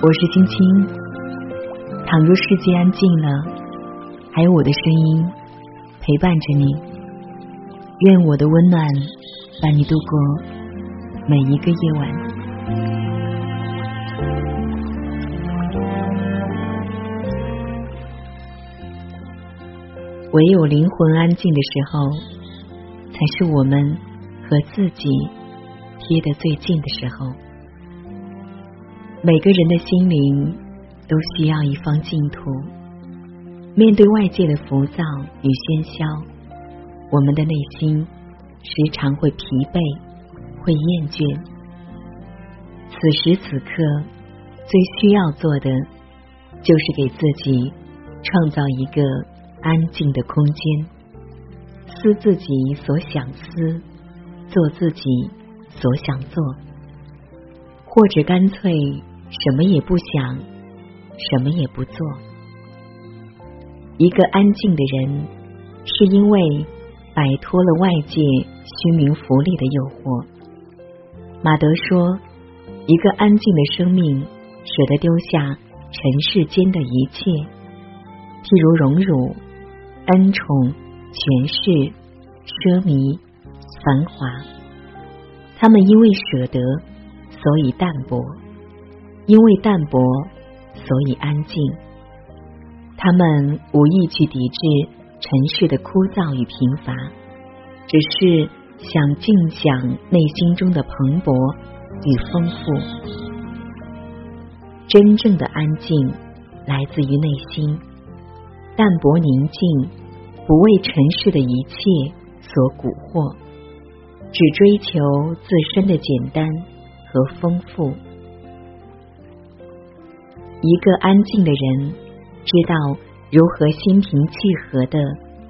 我是青青。倘若世界安静了，还有我的声音陪伴着你。愿我的温暖伴你度过每一个夜晚。唯有灵魂安静的时候，才是我们和自己贴得最近的时候。每个人的心灵都需要一方净土。面对外界的浮躁与喧嚣，我们的内心时常会疲惫，会厌倦。此时此刻，最需要做的就是给自己创造一个安静的空间，思自己所想思，做自己所想做，或者干脆。什么也不想，什么也不做。一个安静的人，是因为摆脱了外界虚名浮利的诱惑。马德说：“一个安静的生命，舍得丢下尘世间的一切，譬如荣辱、恩宠、权势、奢靡、繁华。他们因为舍得，所以淡泊。”因为淡泊，所以安静。他们无意去抵制尘世的枯燥与贫乏，只是想静享内心中的蓬勃与丰富。真正的安静来自于内心，淡泊宁静，不为尘世的一切所蛊惑，只追求自身的简单和丰富。一个安静的人，知道如何心平气和的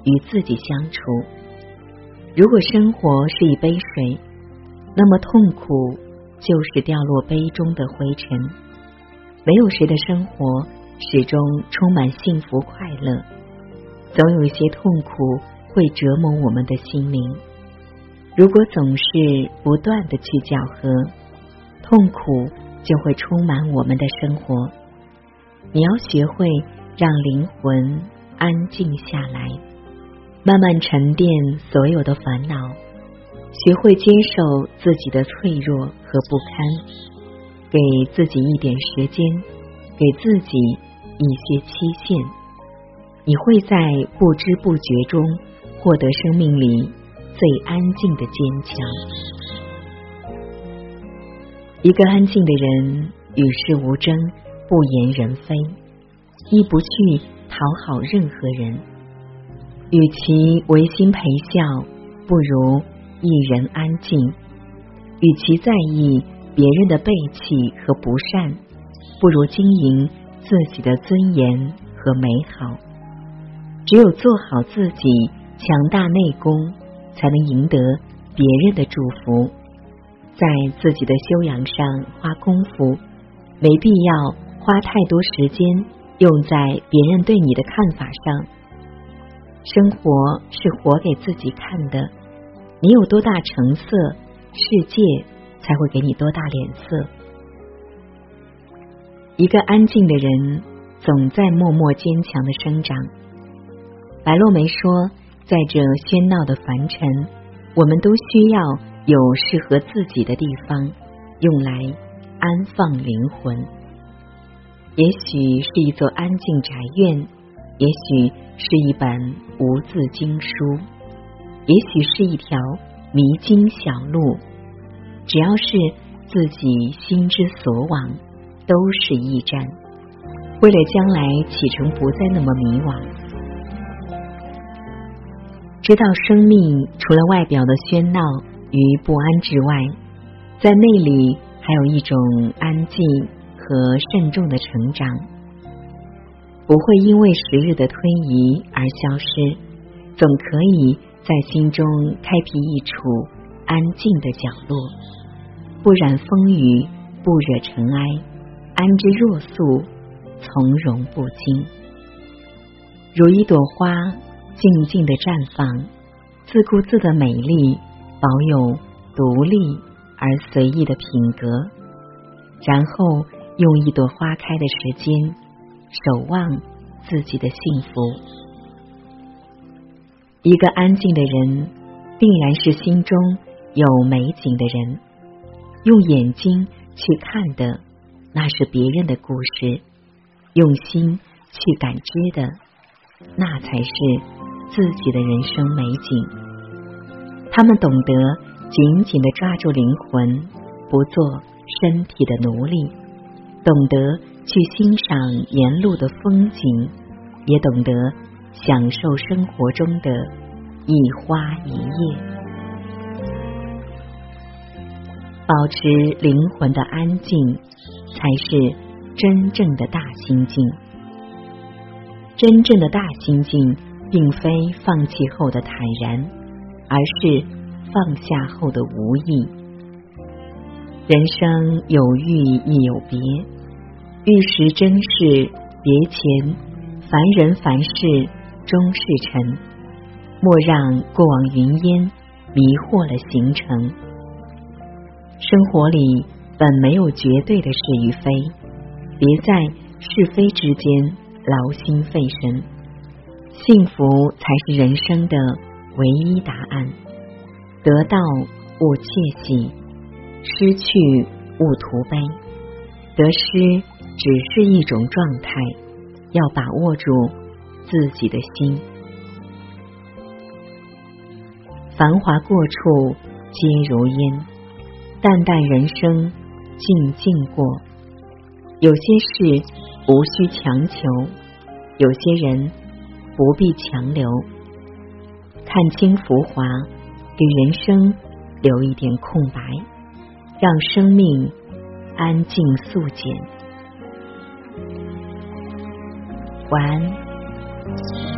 与自己相处。如果生活是一杯水，那么痛苦就是掉落杯中的灰尘。没有谁的生活始终充满幸福快乐，总有一些痛苦会折磨我们的心灵。如果总是不断的去搅和，痛苦就会充满我们的生活。你要学会让灵魂安静下来，慢慢沉淀所有的烦恼，学会接受自己的脆弱和不堪，给自己一点时间，给自己一些期限，你会在不知不觉中获得生命里最安静的坚强。一个安静的人，与世无争。不言人非，亦不去讨好任何人。与其违心陪笑，不如一人安静；与其在意别人的背弃和不善，不如经营自己的尊严和美好。只有做好自己，强大内功，才能赢得别人的祝福。在自己的修养上花功夫，没必要。花太多时间用在别人对你的看法上，生活是活给自己看的。你有多大成色，世界才会给你多大脸色。一个安静的人，总在默默坚强的生长。白落梅说，在这喧闹的凡尘，我们都需要有适合自己的地方，用来安放灵魂。也许是一座安静宅院，也许是一本无字经书，也许是一条迷津小路。只要是自己心之所往，都是驿站。为了将来启程不再那么迷惘，知道生命除了外表的喧闹与不安之外，在内里还有一种安静。和慎重的成长，不会因为时日的推移而消失，总可以在心中开辟一处安静的角落，不染风雨，不惹尘埃，安之若素，从容不惊，如一朵花静静的绽放，自顾自的美丽，保有独立而随意的品格，然后。用一朵花开的时间，守望自己的幸福。一个安静的人，必然是心中有美景的人。用眼睛去看的，那是别人的故事；用心去感知的，那才是自己的人生美景。他们懂得紧紧的抓住灵魂，不做身体的奴隶；懂得去欣赏沿路的风景，也懂得享受生活中的一花一叶。保持灵魂的安静，才是真正的大心境。真正的大心境，并非放弃后的坦然，而是放下后的无意。人生有遇亦有别，遇时真是别前，凡人凡事终是尘。莫让过往云烟迷惑了行程。生活里本没有绝对的是与非，别在是非之间劳心费神。幸福才是人生的唯一答案。得到勿窃喜，失去勿图悲。得失只是一种状态，要把握住自己的心。繁华过处皆如烟。淡淡人生，静静过。有些事无需强求，有些人不必强留。看清浮华，给人生留一点空白，让生命安静素简。晚安。